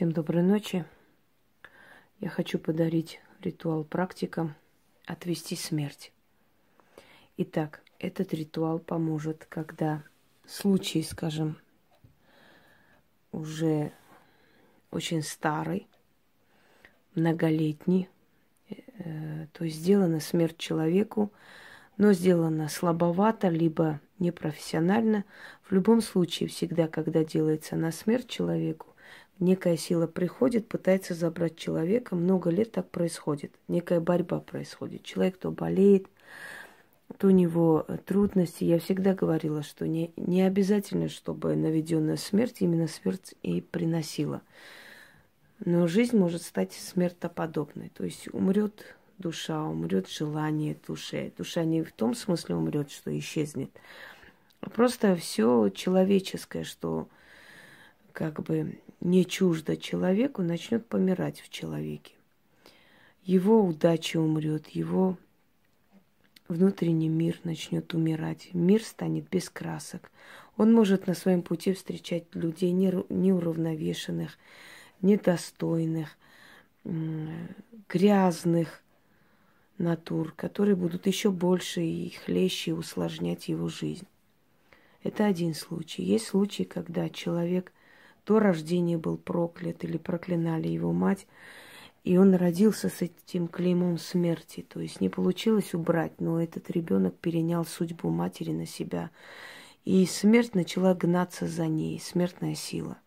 Всем доброй ночи. Я хочу подарить ритуал практикам отвести смерть. Итак, этот ритуал поможет, когда случай, скажем, уже очень старый, многолетний, э, то есть сделана смерть человеку, но сделана слабовато, либо непрофессионально. В любом случае, всегда, когда делается на смерть человеку, некая сила приходит, пытается забрать человека. Много лет так происходит. Некая борьба происходит. Человек то болеет, то у него трудности. Я всегда говорила, что не, не обязательно, чтобы наведенная смерть именно смерть и приносила. Но жизнь может стать смертоподобной. То есть умрет душа, умрет желание души. Душа не в том смысле умрет, что исчезнет, просто все человеческое, что как бы не чуждо человеку, начнет помирать в человеке. Его удача умрет, его внутренний мир начнет умирать, мир станет без красок. Он может на своем пути встречать людей неуравновешенных, недостойных, грязных натур, которые будут еще больше и хлеще усложнять его жизнь. Это один случай. Есть случаи, когда человек до рождения был проклят или проклинали его мать, и он родился с этим клеймом смерти. То есть не получилось убрать, но этот ребенок перенял судьбу матери на себя. И смерть начала гнаться за ней, смертная сила.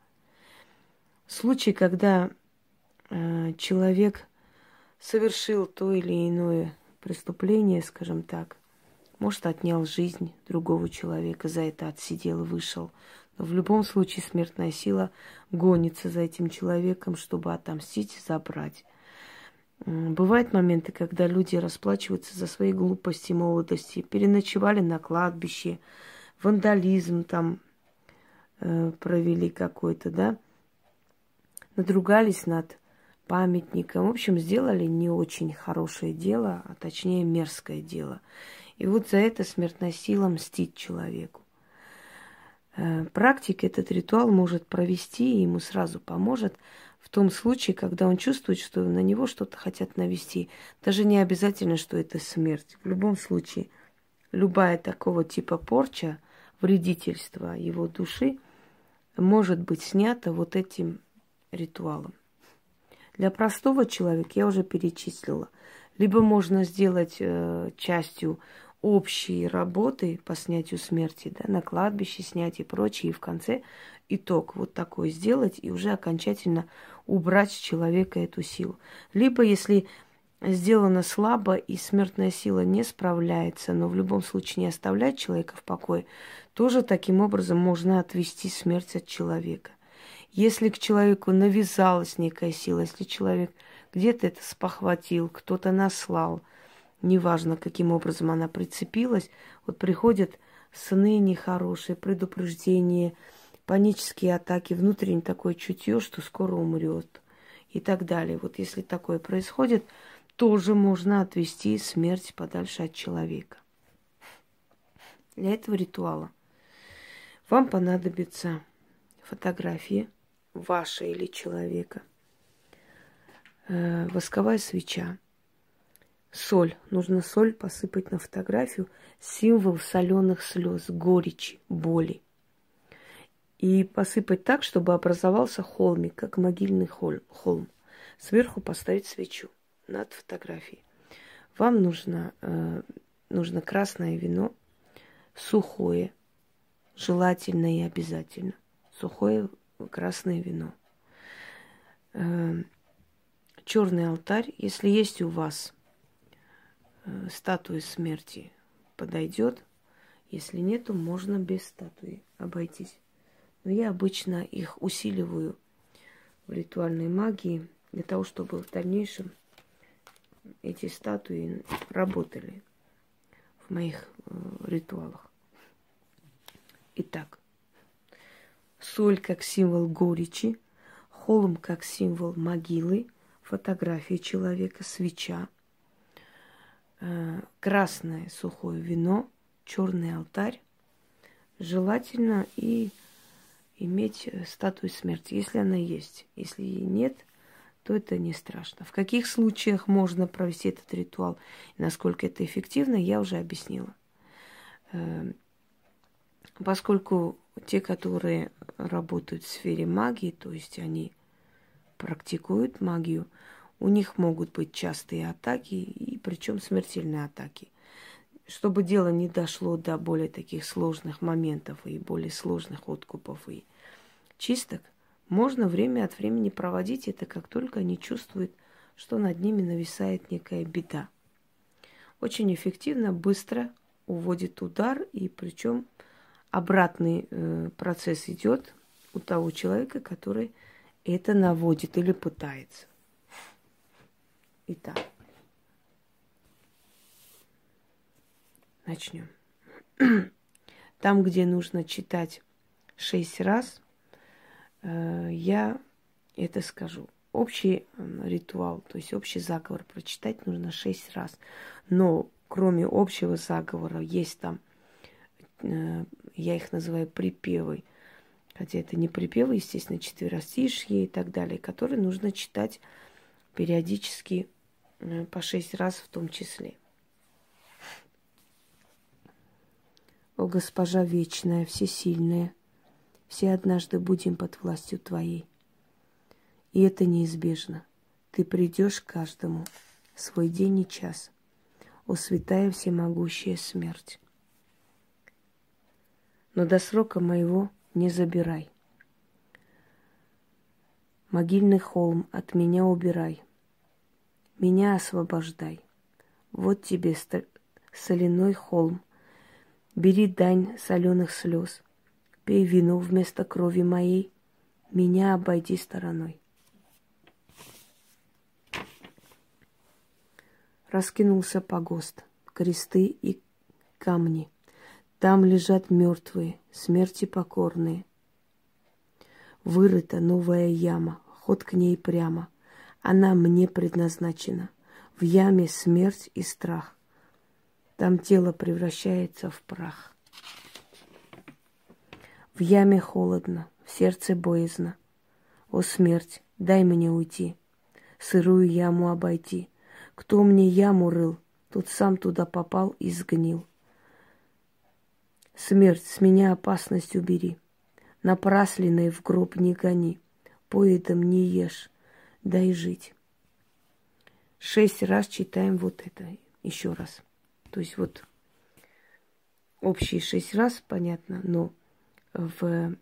Случай, когда э, человек совершил то или иное преступление, скажем так, может, отнял жизнь другого человека, за это отсидел, вышел. Но в любом случае смертная сила гонится за этим человеком, чтобы отомстить, забрать. Бывают моменты, когда люди расплачиваются за свои глупости молодости, переночевали на кладбище, вандализм там э, провели какой-то, да, надругались над памятником. В общем, сделали не очень хорошее дело, а точнее мерзкое дело. И вот за это смертная сила мстит человеку. Э, практик этот ритуал может провести, и ему сразу поможет в том случае, когда он чувствует, что на него что-то хотят навести. Даже не обязательно, что это смерть. В любом случае, любая такого типа порча, вредительство его души может быть снята вот этим ритуалом. Для простого человека я уже перечислила. Либо можно сделать э, частью общие работы по снятию смерти, да, на кладбище снять и прочее, и в конце итог вот такой сделать и уже окончательно убрать с человека эту силу. Либо если сделано слабо и смертная сила не справляется, но в любом случае не оставляет человека в покое, тоже таким образом можно отвести смерть от человека. Если к человеку навязалась некая сила, если человек где-то это спохватил, кто-то наслал – неважно, каким образом она прицепилась, вот приходят сны нехорошие, предупреждения, панические атаки, внутреннее такое чутье, что скоро умрет и так далее. Вот если такое происходит, тоже можно отвести смерть подальше от человека. Для этого ритуала вам понадобится фотографии вашей или человека, э, восковая свеча, Соль. Нужно соль посыпать на фотографию. Символ соленых слез, горечи, боли. И посыпать так, чтобы образовался холмик, как могильный холм. Сверху поставить свечу над фотографией. Вам нужно, э, нужно красное вино, сухое, желательно и обязательно. Сухое красное вино. Э, черный алтарь, если есть у вас э, статуи смерти подойдет. Если нету, можно без статуи обойтись. Но я обычно их усиливаю в ритуальной магии для того, чтобы в дальнейшем эти статуи работали в моих э, ритуалах. Итак, соль как символ горечи, холм как символ могилы, фотография человека, свеча – Э, красное сухое вино, черный алтарь, желательно и, иметь э, статую смерти, если она есть. Если нет, то это не страшно. В каких случаях можно провести этот ритуал насколько это эффективно, я уже объяснила. Эм, поскольку те, которые работают в сфере магии, то есть они практикуют магию, у них могут быть частые атаки, и причем смертельные атаки. Чтобы дело не дошло до более таких сложных моментов и более сложных откупов и чисток, можно время от времени проводить это, как только они чувствуют, что над ними нависает некая беда. Очень эффективно, быстро уводит удар, и причем обратный э, процесс идет у того человека, который это наводит или пытается. Итак, начнем. Там, где нужно читать шесть раз, э, я это скажу. Общий ритуал, то есть общий заговор прочитать нужно шесть раз. Но кроме общего заговора есть там, э, я их называю припевы, хотя это не припевы, естественно, четверостишье и так далее, которые нужно читать периодически э, по шесть раз в том числе. О госпожа вечная, всесильная, все однажды будем под властью Твоей. И это неизбежно. Ты придешь каждому свой день и час. О святая всемогущая смерть. Но до срока моего не забирай. Могильный холм от меня убирай. Меня освобождай. Вот тебе соляной холм – Бери дань соленых слез, пей вино вместо крови моей, меня обойди стороной. Раскинулся погост, кресты и камни. Там лежат мертвые, смерти покорные. Вырыта новая яма, ход к ней прямо. Она мне предназначена. В яме смерть и страх. Там тело превращается в прах. В яме холодно, в сердце боязно. О, смерть, дай мне уйти, сырую яму обойти. Кто мне яму рыл, тот сам туда попал и сгнил. Смерть, с меня опасность убери, Напрасленной в гроб не гони, Поедом не ешь, дай жить. Шесть раз читаем вот это еще раз. То есть вот общие шесть раз, понятно, но в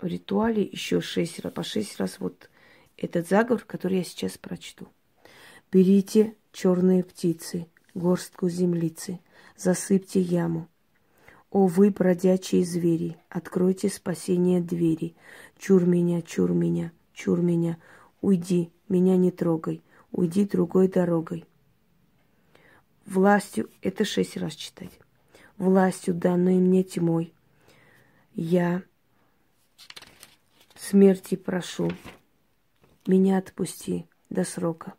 ритуале еще шесть раз, по шесть раз вот этот заговор, который я сейчас прочту. Берите черные птицы, горстку землицы, засыпьте яму. О, вы, бродячие звери, откройте спасение двери. Чур меня, чур меня, чур меня, уйди, меня не трогай, уйди другой дорогой властью, это шесть раз читать, властью, данной мне тьмой, я смерти прошу, меня отпусти до срока.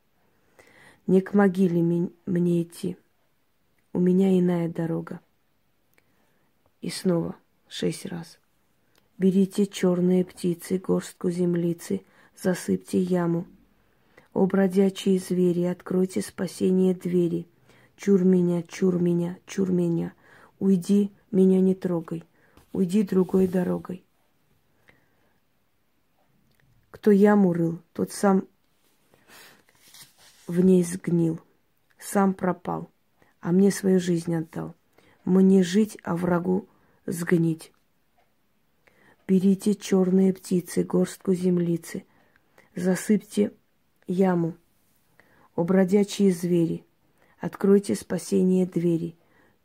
Не к могиле мне идти, у меня иная дорога. И снова шесть раз. Берите черные птицы, горстку землицы, засыпьте яму. О, бродячие звери, откройте спасение двери — Чур меня, чур меня, чур меня. Уйди, меня не трогай. Уйди другой дорогой. Кто яму рыл, тот сам в ней сгнил, сам пропал, а мне свою жизнь отдал. Мне жить, а врагу сгнить. Берите черные птицы, горстку землицы, засыпьте яму, о бродячие звери, Откройте спасение двери.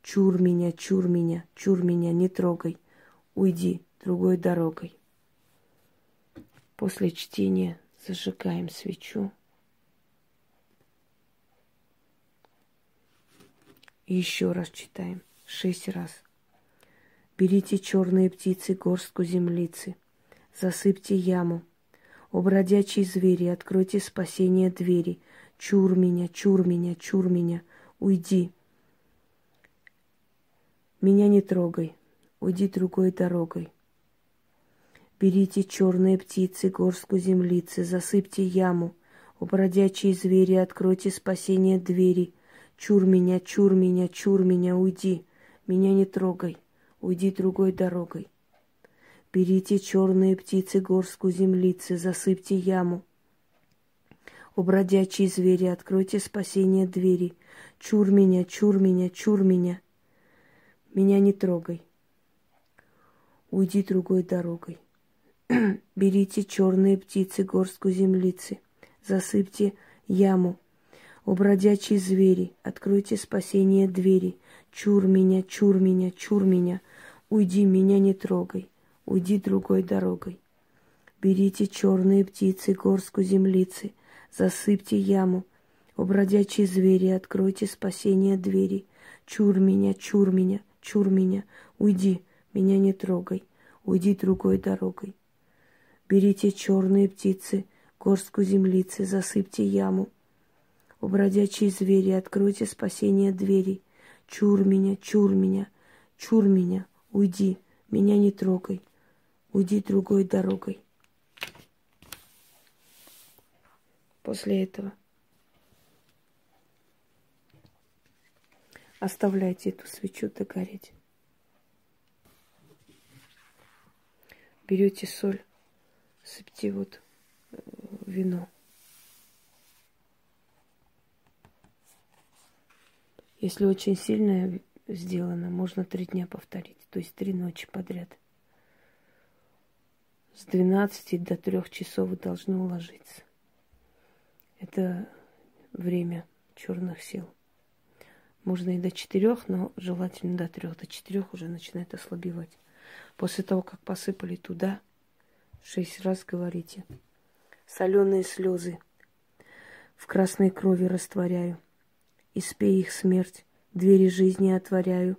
Чур меня, чур меня, чур меня, не трогай. Уйди другой дорогой. После чтения зажигаем свечу. И еще раз читаем. Шесть раз. Берите черные птицы, горстку землицы. Засыпьте яму. О, бродячие звери, откройте спасение двери – Чур меня, чур меня, чур меня, уйди. Меня не трогай, уйди другой дорогой. Берите черные птицы, горстку землицы, засыпьте яму. У бродячие звери откройте спасение двери. Чур меня, чур меня, чур меня, уйди. Меня не трогай, уйди другой дорогой. Берите черные птицы, горстку землицы, засыпьте яму. У бродячие звери откройте спасение двери. Чур меня, чур меня, чур меня. Меня не трогай. Уйди другой дорогой. Берите черные птицы, горстку землицы, засыпьте яму. О, бродячие звери, откройте спасение двери. Чур меня, чур меня, чур меня. Уйди, меня не трогай. Уйди другой дорогой. Берите черные птицы, горстку землицы, засыпьте яму. О, бродячие звери, откройте спасение двери. Чур меня, чур меня, чур меня. Уйди, меня не трогай. Уйди другой дорогой. Берите черные птицы, горстку землицы, засыпьте яму. У бродячие звери, откройте спасение двери. Чур меня, чур меня, чур меня, уйди, меня не трогай, уйди другой дорогой. После этого оставляйте эту свечу догореть. Берете соль сыпьте вот э, вино. Если очень сильное сделано, можно три дня повторить, то есть три ночи подряд. С 12 до 3 часов вы должны уложиться. Это время черных сил. Можно и до четырех, но желательно до трех. До четырех уже начинает ослабевать. После того, как посыпали туда Шесть раз говорите. Соленые слезы в красной крови растворяю. И спей их смерть, двери жизни отворяю.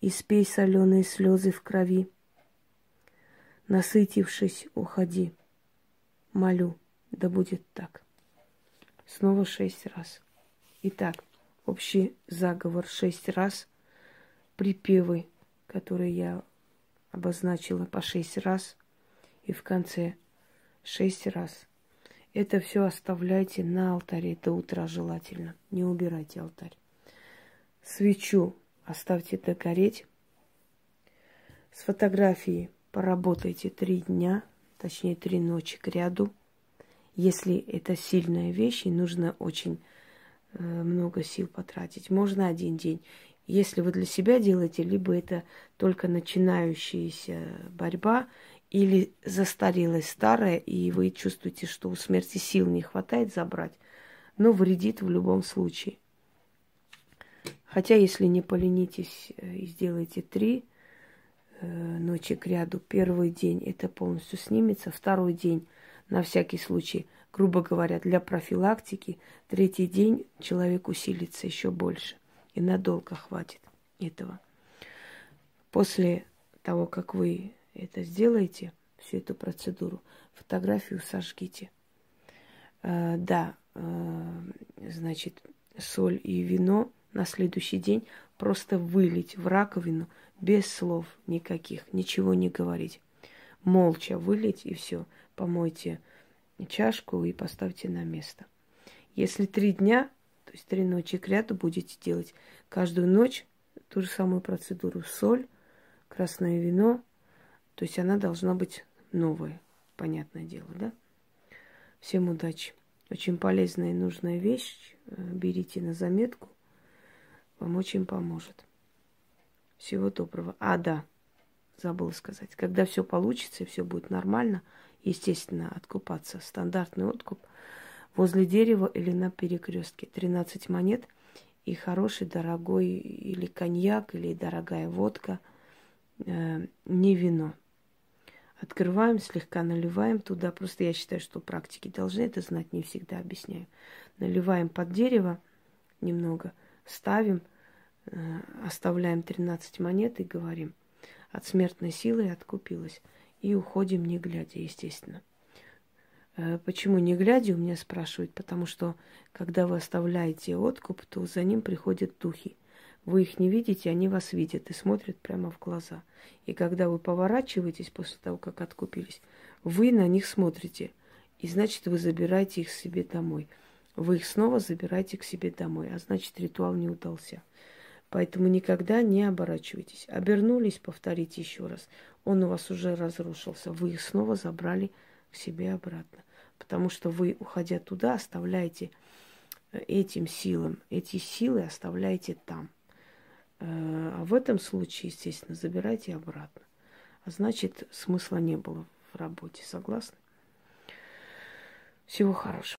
И спей соленые слезы в крови. Насытившись, уходи. Молю, да будет так. Снова шесть раз. Итак, общий заговор шесть раз. Припевы, которые я обозначила по шесть раз – и в конце шесть раз. Это все оставляйте на алтаре до утра желательно. Не убирайте алтарь. Свечу оставьте догореть. С фотографией поработайте три дня, точнее три ночи к ряду. Если это сильная вещь и нужно очень э, много сил потратить, можно один день. Если вы для себя делаете, либо это только начинающаяся борьба, или застарелась старая, и вы чувствуете, что у смерти сил не хватает забрать, но вредит в любом случае. Хотя, если не поленитесь э, и сделаете три э, ночи к ряду, первый день это полностью снимется, второй день на всякий случай, грубо говоря, для профилактики, третий день человек усилится еще больше, и надолго хватит этого. После того, как вы это сделайте, всю эту процедуру, фотографию сожгите. А, да, а, значит, соль и вино на следующий день просто вылить в раковину без слов никаких, ничего не говорить. Молча вылить и все. Помойте чашку и поставьте на место. Если три дня, то есть три ночи к ряду будете делать каждую ночь ту же самую процедуру. Соль, красное вино, то есть она должна быть новая, понятное дело, да? Всем удачи. Очень полезная и нужная вещь. Э, берите на заметку. Вам очень поможет. Всего доброго. А, да, забыла сказать. Когда все получится и все будет нормально, естественно, откупаться. Стандартный откуп возле дерева или на перекрестке. 13 монет и хороший, дорогой или коньяк, или дорогая водка, э, не вино. Открываем, слегка наливаем туда. Просто я считаю, что практики должны это знать, не всегда объясняю. Наливаем под дерево немного, ставим, э, оставляем 13 монет и говорим, от смертной силы откупилась. И уходим не глядя, естественно. Э, почему не глядя, у меня спрашивают, потому что когда вы оставляете откуп, то за ним приходят духи. Вы их не видите, они вас видят и смотрят прямо в глаза. И когда вы поворачиваетесь после того, как откупились, вы на них смотрите. И значит, вы забираете их себе домой. Вы их снова забираете к себе домой. А значит, ритуал не удался. Поэтому никогда не оборачивайтесь. Обернулись, повторите еще раз. Он у вас уже разрушился. Вы их снова забрали к себе обратно. Потому что вы, уходя туда, оставляете э, этим силам, эти силы оставляете там. Э, а в этом случае, естественно, забирайте обратно. А значит, смысла не было в работе. Согласны? Всего хорошего.